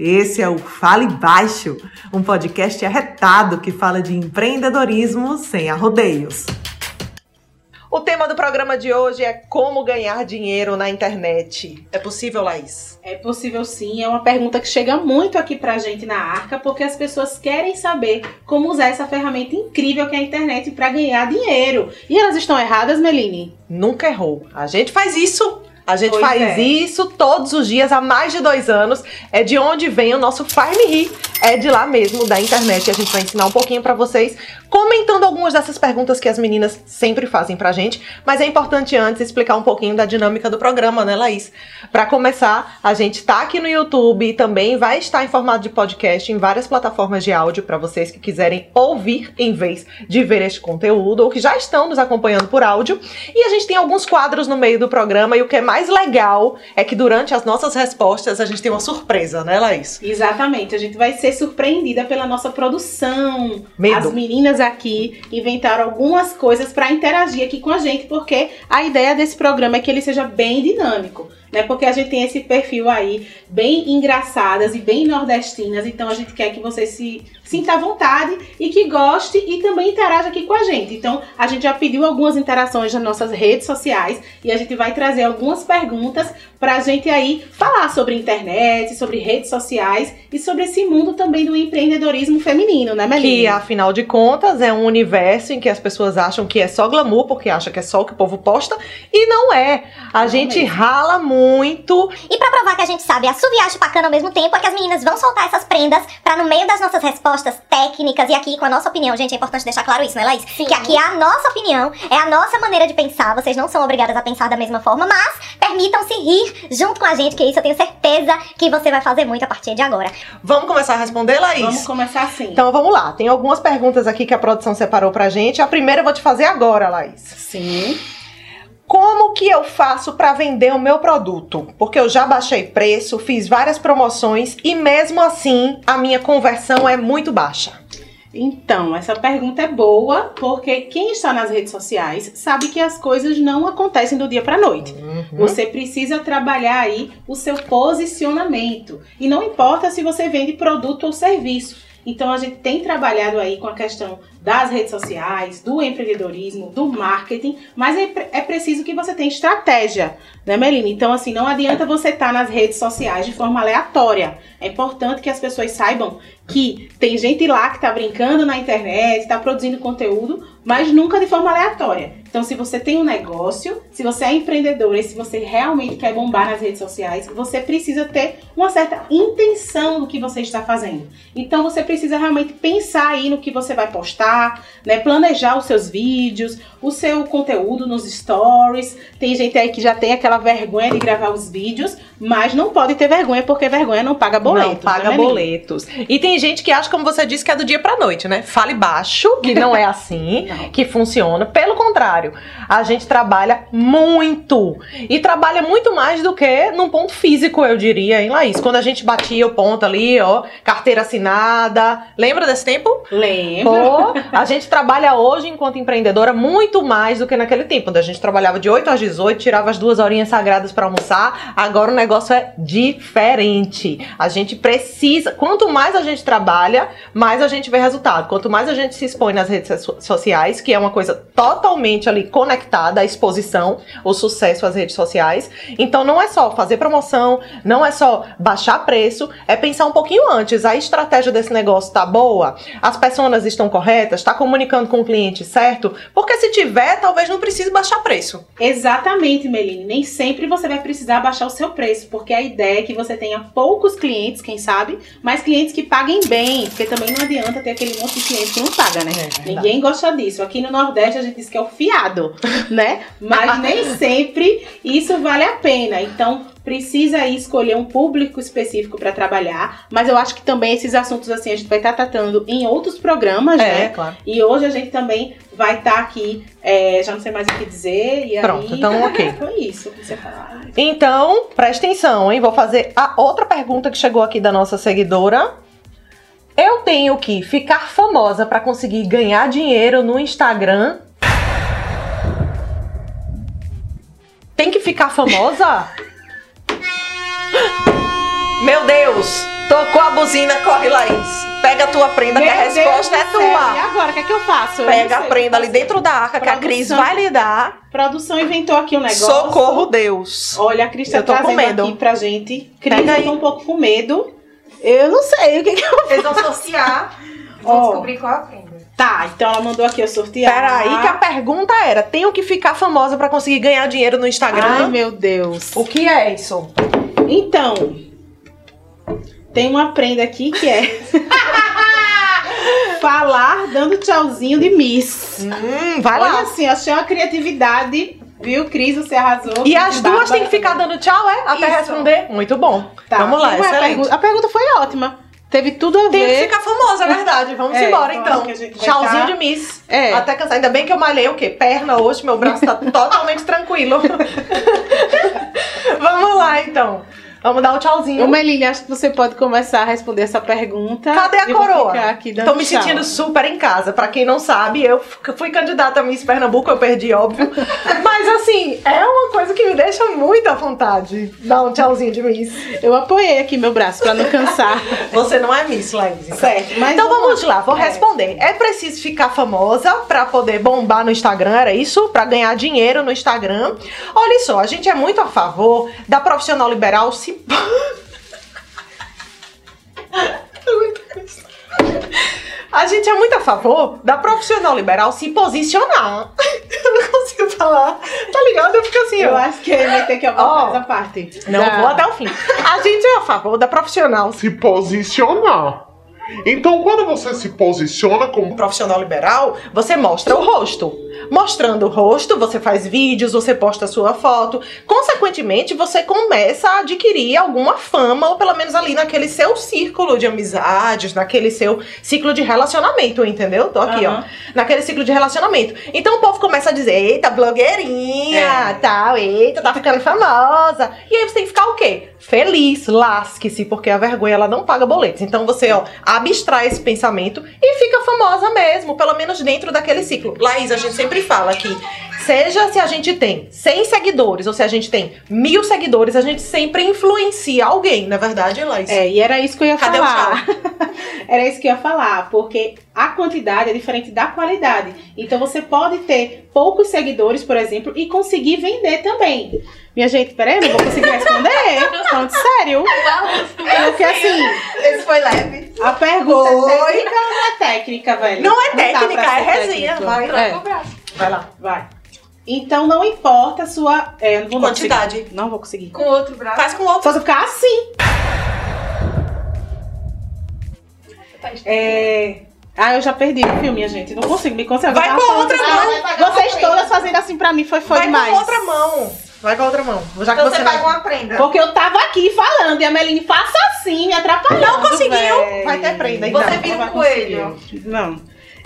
Esse é o Fale Baixo, um podcast arretado que fala de empreendedorismo sem arrodeios. O tema do programa de hoje é como ganhar dinheiro na internet. É possível, Laís? É possível sim, é uma pergunta que chega muito aqui pra gente na Arca, porque as pessoas querem saber como usar essa ferramenta incrível que é a internet para ganhar dinheiro. E elas estão erradas, Meline? Nunca errou. A gente faz isso a gente pois faz é. isso todos os dias há mais de dois anos. É de onde vem o nosso Farm Ri. É de lá mesmo, da internet. E a gente vai ensinar um pouquinho para vocês, comentando algumas dessas perguntas que as meninas sempre fazem pra gente. Mas é importante antes explicar um pouquinho da dinâmica do programa, né, Laís? Para começar, a gente tá aqui no YouTube e também vai estar em formato de podcast em várias plataformas de áudio para vocês que quiserem ouvir em vez de ver este conteúdo ou que já estão nos acompanhando por áudio. E a gente tem alguns quadros no meio do programa e o que é mais mais legal é que durante as nossas respostas a gente tem uma surpresa, né, Laís? Exatamente. A gente vai ser surpreendida pela nossa produção. Medo. As meninas aqui inventaram algumas coisas para interagir aqui com a gente, porque a ideia desse programa é que ele seja bem dinâmico né? Porque a gente tem esse perfil aí bem engraçadas e bem nordestinas, então a gente quer que você se sinta à vontade e que goste e também interaja aqui com a gente. Então, a gente já pediu algumas interações nas nossas redes sociais e a gente vai trazer algumas perguntas pra gente aí falar sobre internet, sobre redes sociais e sobre esse mundo também do empreendedorismo feminino, né, Melina? Que, afinal de contas, é um universo em que as pessoas acham que é só glamour, porque acham que é só o que o povo posta, e não é. A não gente mesmo. rala muito muito. E para provar que a gente sabe assoviar chupacana ao mesmo tempo, é que as meninas vão soltar essas prendas para no meio das nossas respostas técnicas e aqui com a nossa opinião, gente, é importante deixar claro isso, né, Laís? Sim. Que aqui é a nossa opinião, é a nossa maneira de pensar, vocês não são obrigadas a pensar da mesma forma, mas permitam-se rir junto com a gente, que isso eu tenho certeza que você vai fazer muito a partir de agora. Vamos começar a responder, Laís? Vamos começar sim. Então vamos lá, tem algumas perguntas aqui que a produção separou pra gente. A primeira eu vou te fazer agora, Laís. Sim. Como que eu faço para vender o meu produto? Porque eu já baixei preço, fiz várias promoções e mesmo assim a minha conversão é muito baixa. Então, essa pergunta é boa, porque quem está nas redes sociais sabe que as coisas não acontecem do dia para noite. Uhum. Você precisa trabalhar aí o seu posicionamento. E não importa se você vende produto ou serviço. Então a gente tem trabalhado aí com a questão das redes sociais, do empreendedorismo, do marketing, mas é, é preciso que você tenha estratégia, né, Melina? Então, assim, não adianta você estar tá nas redes sociais de forma aleatória. É importante que as pessoas saibam que tem gente lá que está brincando na internet, está produzindo conteúdo, mas nunca de forma aleatória. Então, se você tem um negócio, se você é empreendedor e se você realmente quer bombar nas redes sociais, você precisa ter uma certa intenção do que você está fazendo. Então, você precisa realmente pensar aí no que você vai postar, né? Planejar os seus vídeos, o seu conteúdo nos stories. Tem gente aí que já tem aquela vergonha de gravar os vídeos, mas não pode ter vergonha porque vergonha não paga boletos. Não paga né, boletos. E tem gente que acha, como você disse, que é do dia pra noite, né? Fale baixo, que não é assim, que funciona. Pelo contrário, a gente trabalha muito. E trabalha muito mais do que num ponto físico, eu diria, hein, Laís? Quando a gente batia o ponto ali, ó, carteira assinada. Lembra desse tempo? Lembro. Pô, a gente trabalha hoje, enquanto empreendedora, muito mais do que naquele tempo, quando a gente trabalhava de 8 às 18, tirava as duas horinhas sagradas para almoçar. Agora o negócio é diferente. A gente precisa. Quanto mais a gente trabalha, mais a gente vê resultado. Quanto mais a gente se expõe nas redes sociais, que é uma coisa totalmente ali conectada à exposição, o sucesso às redes sociais. Então não é só fazer promoção, não é só baixar preço, é pensar um pouquinho antes. A estratégia desse negócio tá boa? As pessoas estão corretas? Tá comunicando com o cliente certo? Porque se tiver, talvez não precise baixar preço. Exatamente, Meline. Nem sempre você vai precisar baixar o seu preço, porque a ideia é que você tenha poucos clientes, quem sabe, mas clientes que paguem bem, porque também não adianta ter aquele monte de cliente que não paga, né? É Ninguém gosta disso. Aqui no Nordeste a gente diz que é o fiado, né? Mas nem sempre isso vale a pena. Então, precisa aí escolher um público específico para trabalhar, mas eu acho que também esses assuntos assim a gente vai estar tá tratando em outros programas, é, né? Claro. E hoje a gente também vai estar tá aqui, é, já não sei mais o que dizer. Pronto, aí, então ok. Foi isso que você falou. Então, presta atenção, hein? Vou fazer a outra pergunta que chegou aqui da nossa seguidora. Eu tenho que ficar famosa para conseguir ganhar dinheiro no Instagram? Tem que ficar famosa? Meu Deus! Tocou a buzina, corre, Laís. Pega a tua prenda, que a Meu resposta é Deus céu, E tua. agora, o que é que eu faço? Eu Pega a prenda ali dentro da arca que a Cris Produção. vai lhe dar. Produção inventou aqui um negócio. Socorro, Deus. Olha, a Cris tá Eu tô com trazendo medo. aqui pra gente. Cris, Pega eu aí. tô um pouco com medo. Eu não sei o que que eu... Eles vão sortear e vão descobrir qual é a prenda. Tá, então ela mandou aqui eu sortear. Peraí, que a pergunta era: tenho que ficar famosa pra conseguir ganhar dinheiro no Instagram? Ai, meu Deus. O que é isso? Então, tem uma prenda aqui que é... Falar dando tchauzinho de Miss. Hum, vai Olha lá. assim, achei uma criatividade. Viu, Cris? Você arrasou. E as duas têm que ficar dando tchau, é? Até Isso. responder? Muito bom. Tá, Vamos lá, e é a excelente. pergunta? A pergunta foi ótima. Teve tudo a Tem que ver. ficar famosa, é verdade. Vamos É, embora, então então. Tchauzinho de Miss. É. Até cansar. Ainda bem que eu malhei o quê? Perna hoje, meu braço tá totalmente tranquilo. Vamos lá, então. Vamos dar o tchauzinho. Ô, acho que você pode começar a responder essa pergunta. Cadê a coroa? Tô me tchau. sentindo super em casa. Pra quem não sabe, eu fui candidata a Miss Pernambuco, eu perdi, óbvio. Mas assim, é uma coisa que me deixa muito à vontade. Dar um tchauzinho de Miss. Eu apoiei aqui meu braço pra não cansar. Você não é Miss, Laís. então. certo, mas Então vamos lá, vou É. responder. É preciso ficar famosa pra poder bombar no Instagram, era isso? Pra ganhar dinheiro no Instagram. Olha só, a gente é muito a favor da profissional liberal se. A gente é muito a favor da profissional liberal se posicionar. Eu não consigo falar. Tá ligado? Eu fico assim, eu ó. acho que vai ter que apontar Ó, essa parte. Não, Da- vou até o fim. A gente é a favor da profissional se posicionar. Então, quando você se posiciona como profissional liberal, você mostra o rosto. Mostrando o rosto, você faz vídeos, você posta a sua foto. Consequentemente, você começa a adquirir alguma fama, ou pelo menos ali naquele seu círculo de amizades, naquele seu ciclo de relacionamento, entendeu? Tô aqui, Aham. ó. Naquele ciclo de relacionamento. Então o povo começa a dizer: eita, blogueirinha, É. tal, eita, tá ficando famosa. E aí você tem que ficar o quê? Feliz, lasque-se, porque a vergonha ela não paga boletos. Então você, ó, abstrai esse pensamento e fica famosa mesmo, pelo menos dentro daquele ciclo. Laís, a gente sempre fala que seja se a gente tem 100 seguidores ou se a gente tem mil seguidores, a gente sempre influencia alguém, não é verdade, Laís? É, e era isso que eu ia Cadê o falar. era isso que eu ia falar, porque a quantidade é diferente da qualidade. Então você pode ter poucos seguidores, por exemplo, e conseguir vender também. Minha gente, peraí, não vou conseguir responder. Falando sério. Porque assim, Esse foi leve. a pergunta Foi. é técnica ou não é técnica, velho? Não é técnica, pra é resenha, vai. É, braço. Vai lá. vai. Então não importa a sua. É, não vou Quantidade. conseguir. Não vou conseguir. Com o outro braço. Faz com outro. Só se ficar assim. É. Ah, eu já perdi o filme, minha gente. Não consigo me concentrar. Vai com falando outra mão. ah, Vocês todas fazendo assim pra mim foi, foi Vai demais. com outra mão. Vai com a outra mão. Já que Então você, você não- pega uma prenda. Porque eu tava aqui falando e a Meline faça assim, me atrapalhando. Não conseguiu. véi. Vai ter prenda, então. Você Não, vira um vai coelho. conseguir. Não.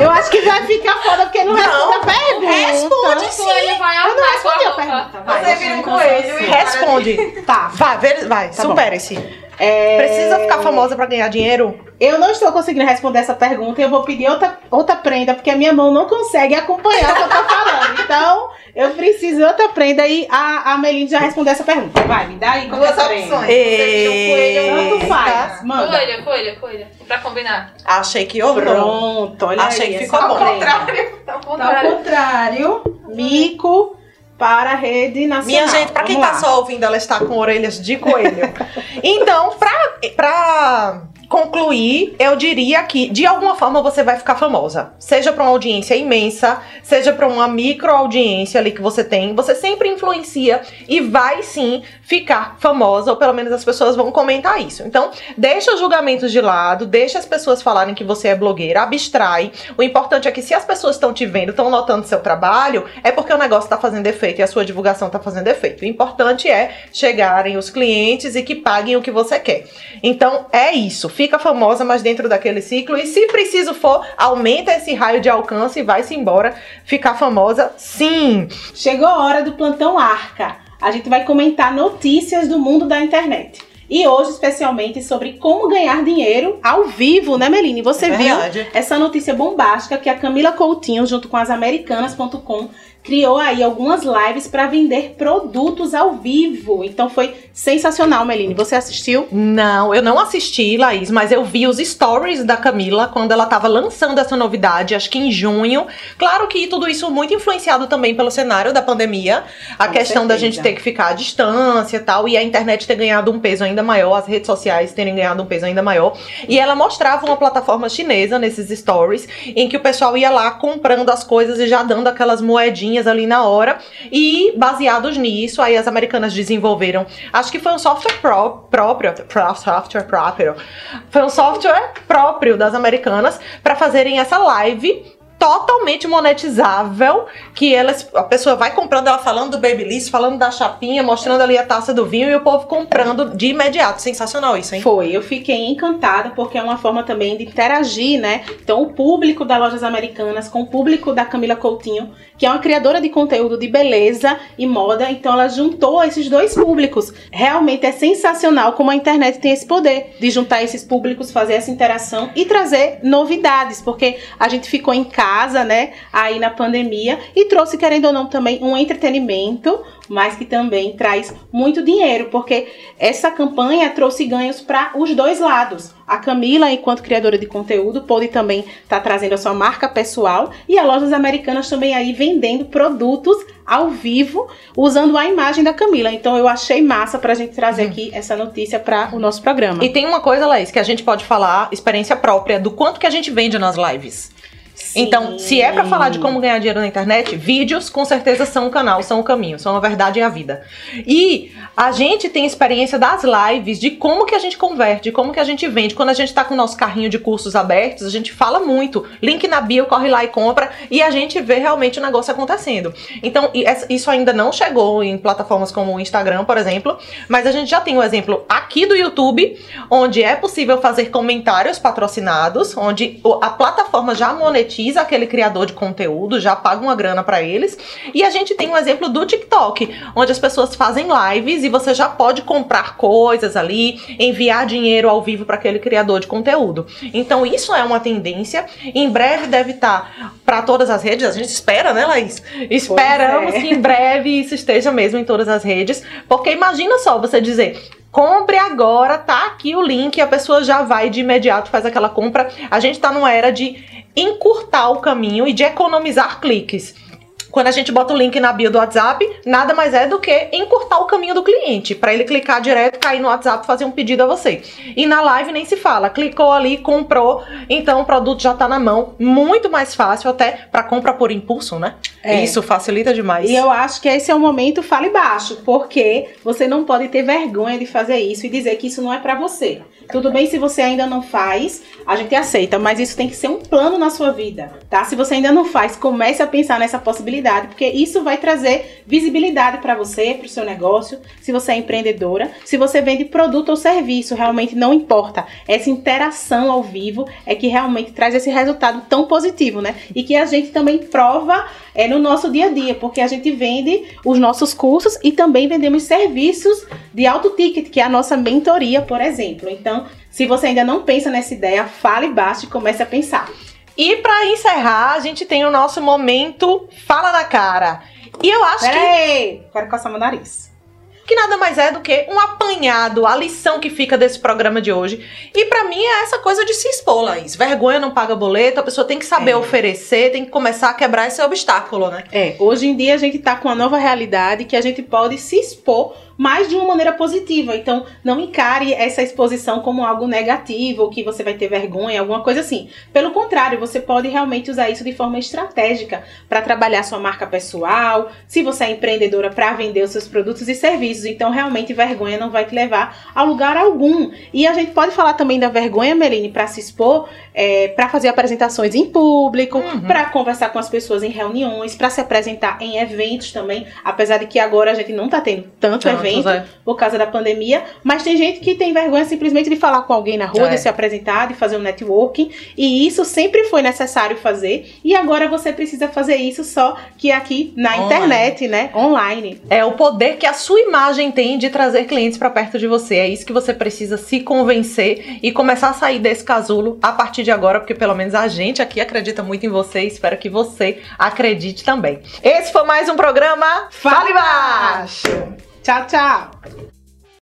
Eu acho que vai ficar foda porque não, Não, responde a pergunta. responde O coelho vai Eu não respondi a roupa. pergunta. Vai, Você vira eu um coelho Responde. Tá. Vai, vai, Tá supere-se. É, Precisa ficar famosa pra ganhar dinheiro? Eu não estou conseguindo responder essa pergunta e eu vou pedir outra, outra prenda, porque a minha mão não consegue acompanhar o que eu tô falando. Então, eu preciso de outra prenda e a, a Meline já respondeu essa pergunta. Vai, me dá aí é Duas opções. um coelho faz, manda. Coelho, coelho, coelho. Pra combinar. Achei que ornou. Pronto, olha Achei aí. que essa ficou bom. Ao Tá ao contrário. contrário, mico para a rede nacional. Minha gente, pra quem tá lá. só ouvindo, ela está com orelhas de coelho. então, pra, pra concluir, eu diria que de alguma forma você vai ficar famosa. Seja pra uma audiência imensa, seja pra uma micro audiência ali que você tem, você sempre influencia e vai sim ficar famosa, ou pelo menos as pessoas vão comentar isso. Então, deixa os julgamentos de lado, deixa as pessoas falarem que você é blogueira, abstrai. O importante é que se as pessoas estão te vendo, estão notando seu trabalho, é porque o negócio tá fazendo efeito e a sua divulgação tá fazendo efeito. O importante é chegarem os clientes e que paguem o que você quer. Então, é isso. Fica famosa, mas dentro daquele ciclo. E se preciso for, aumenta esse raio de alcance e vai-se embora. Ficar famosa, sim. Chegou a hora do plantão Arca. A gente vai comentar notícias do mundo da internet. E hoje, especialmente, sobre como ganhar dinheiro ao vivo, né, Meline? Você É viu essa notícia bombástica que a Camila Coutinho, junto com as americanas.com, criou aí algumas lives para vender produtos ao vivo. Então foi sensacional, Meline. Você assistiu? Não, eu não assisti, Laís, mas eu vi os stories da Camila quando ela tava lançando essa novidade, acho que em junho. Claro que tudo isso muito influenciado também pelo cenário da pandemia, a Com questão da certeza. gente ter que ficar à distância e tal, e a internet ter ganhado um peso ainda maior, as redes sociais terem ganhado um peso ainda maior. E ela mostrava uma plataforma chinesa nesses stories, em que o pessoal ia lá comprando as coisas e já dando aquelas moedinhas ali na hora. E baseados nisso, aí as americanas desenvolveram. Acho que foi um software pró- próprio, pró- software próprio. Foi um software próprio das americanas para fazerem essa live totalmente monetizável, que elas, a pessoa vai comprando ela falando do Babyliss, falando da chapinha, mostrando ali a taça do vinho e o povo comprando de imediato. Sensacional isso, hein? Foi, eu fiquei encantada porque é uma forma também de interagir, né? Então, o público da Lojas Americanas com o público da Camila Coutinho, que é uma criadora de conteúdo de beleza e moda, então ela juntou esses dois públicos. Realmente é sensacional como a internet tem esse poder de juntar esses públicos, fazer essa interação e trazer novidades, porque a gente ficou em casa, né, aí na pandemia e trouxe, querendo ou não, também um entretenimento, mas que também traz muito dinheiro, porque essa campanha trouxe ganhos para os dois lados. A Camila, enquanto criadora de conteúdo, pôde também estar trazendo a sua marca pessoal e a Lojas Americanas também aí vendendo produtos ao vivo usando a imagem da Camila. Então eu achei massa pra gente trazer aqui essa notícia para o nosso programa. E tem uma coisa, Laís, que a gente pode falar, experiência própria, do quanto que a gente vende nas lives. Então, se é pra falar de como ganhar dinheiro na internet, vídeos com certeza são o canal, são o caminho, são a verdade e a vida. E a gente tem experiência das lives de como que a gente converte, como que a gente vende. Quando a gente tá com o nosso carrinho de cursos abertos, a gente fala muito. Link na bio, corre lá e compra e a gente vê realmente o negócio acontecendo. Então, isso ainda não chegou em plataformas como o Instagram, por exemplo, mas a gente já tem o exemplo aqui do YouTube, onde é possível fazer comentários patrocinados, onde a plataforma já monetiza aquele criador de conteúdo, já paga uma grana pra eles. E a gente tem um exemplo do TikTok, onde as pessoas fazem lives e você já pode comprar coisas ali, enviar dinheiro ao vivo para aquele criador de conteúdo. Então isso é uma tendência. Em breve deve estar para todas as redes. A gente espera, né, Laís? Esperamos é. que em breve isso esteja mesmo em todas as redes, porque imagina só você dizer Compre agora, tá aqui o link, a pessoa já vai de imediato, faz aquela compra. A gente tá numa era de encurtar o caminho e de economizar cliques. Quando a gente bota o link na bio do WhatsApp, nada mais é do que encurtar o caminho do cliente, para ele clicar direto, cair no WhatsApp, fazer um pedido a você. E na live nem se fala, clicou ali, comprou, então o produto já tá na mão, muito mais fácil até para compra por impulso, né? É. Isso facilita demais. E eu acho que esse é o momento fale baixo, porque você não pode ter vergonha de fazer isso e dizer que isso não é pra você. Tudo bem se você ainda não faz, a gente aceita, mas isso tem que ser um plano na sua vida, tá? Se você ainda não faz, comece a pensar nessa possibilidade, porque isso vai trazer visibilidade pra você, pro seu negócio, se você é empreendedora, se você vende produto ou serviço, realmente não importa. Essa interação ao vivo é que realmente traz esse resultado tão positivo, né? E que a gente também prova é no nosso dia a dia, porque a gente vende os nossos cursos e também vendemos serviços de alto ticket, que é a nossa mentoria, por exemplo. Então, se você ainda não pensa nessa ideia, fale baixo e comece a pensar. E pra encerrar, a gente tem o nosso momento Fala na Cara. E eu acho que, Peraí, quero coçar meu nariz. que nada mais é do que um apanhado, a lição que fica desse programa de hoje. E pra mim é essa coisa de se expor, Laís. Vergonha não paga boleto, a pessoa tem que saber É. oferecer, tem que começar a quebrar esse obstáculo, né? É, hoje em dia a gente tá com uma nova realidade que a gente pode se expor mas de uma maneira positiva. Então, não encare essa exposição como algo negativo, ou que você vai ter vergonha, alguma coisa assim. Pelo contrário, você pode realmente usar isso de forma estratégica para trabalhar sua marca pessoal, se você é empreendedora para vender os seus produtos e serviços. Então, realmente, vergonha não vai te levar a lugar algum. E a gente pode falar também da vergonha, Meline, para se expor, é, para fazer apresentações em público, Uhum. para conversar com as pessoas em reuniões, para se apresentar em eventos também. Apesar de que agora a gente não tá tendo tanto Tanto, é. por causa da pandemia, mas tem gente que tem vergonha simplesmente de falar com alguém na rua, É. de se apresentar, de fazer um networking, e isso sempre foi necessário fazer, e agora você precisa fazer isso só que aqui na Online. internet, né? Online. É o poder que a sua imagem tem de trazer clientes pra perto de você. É isso que você precisa se convencer e começar a sair desse casulo a partir de agora, porque pelo menos a gente aqui acredita muito em você e espero que você acredite também. Esse foi mais um programa Fale Baixo! Tchau, tchau!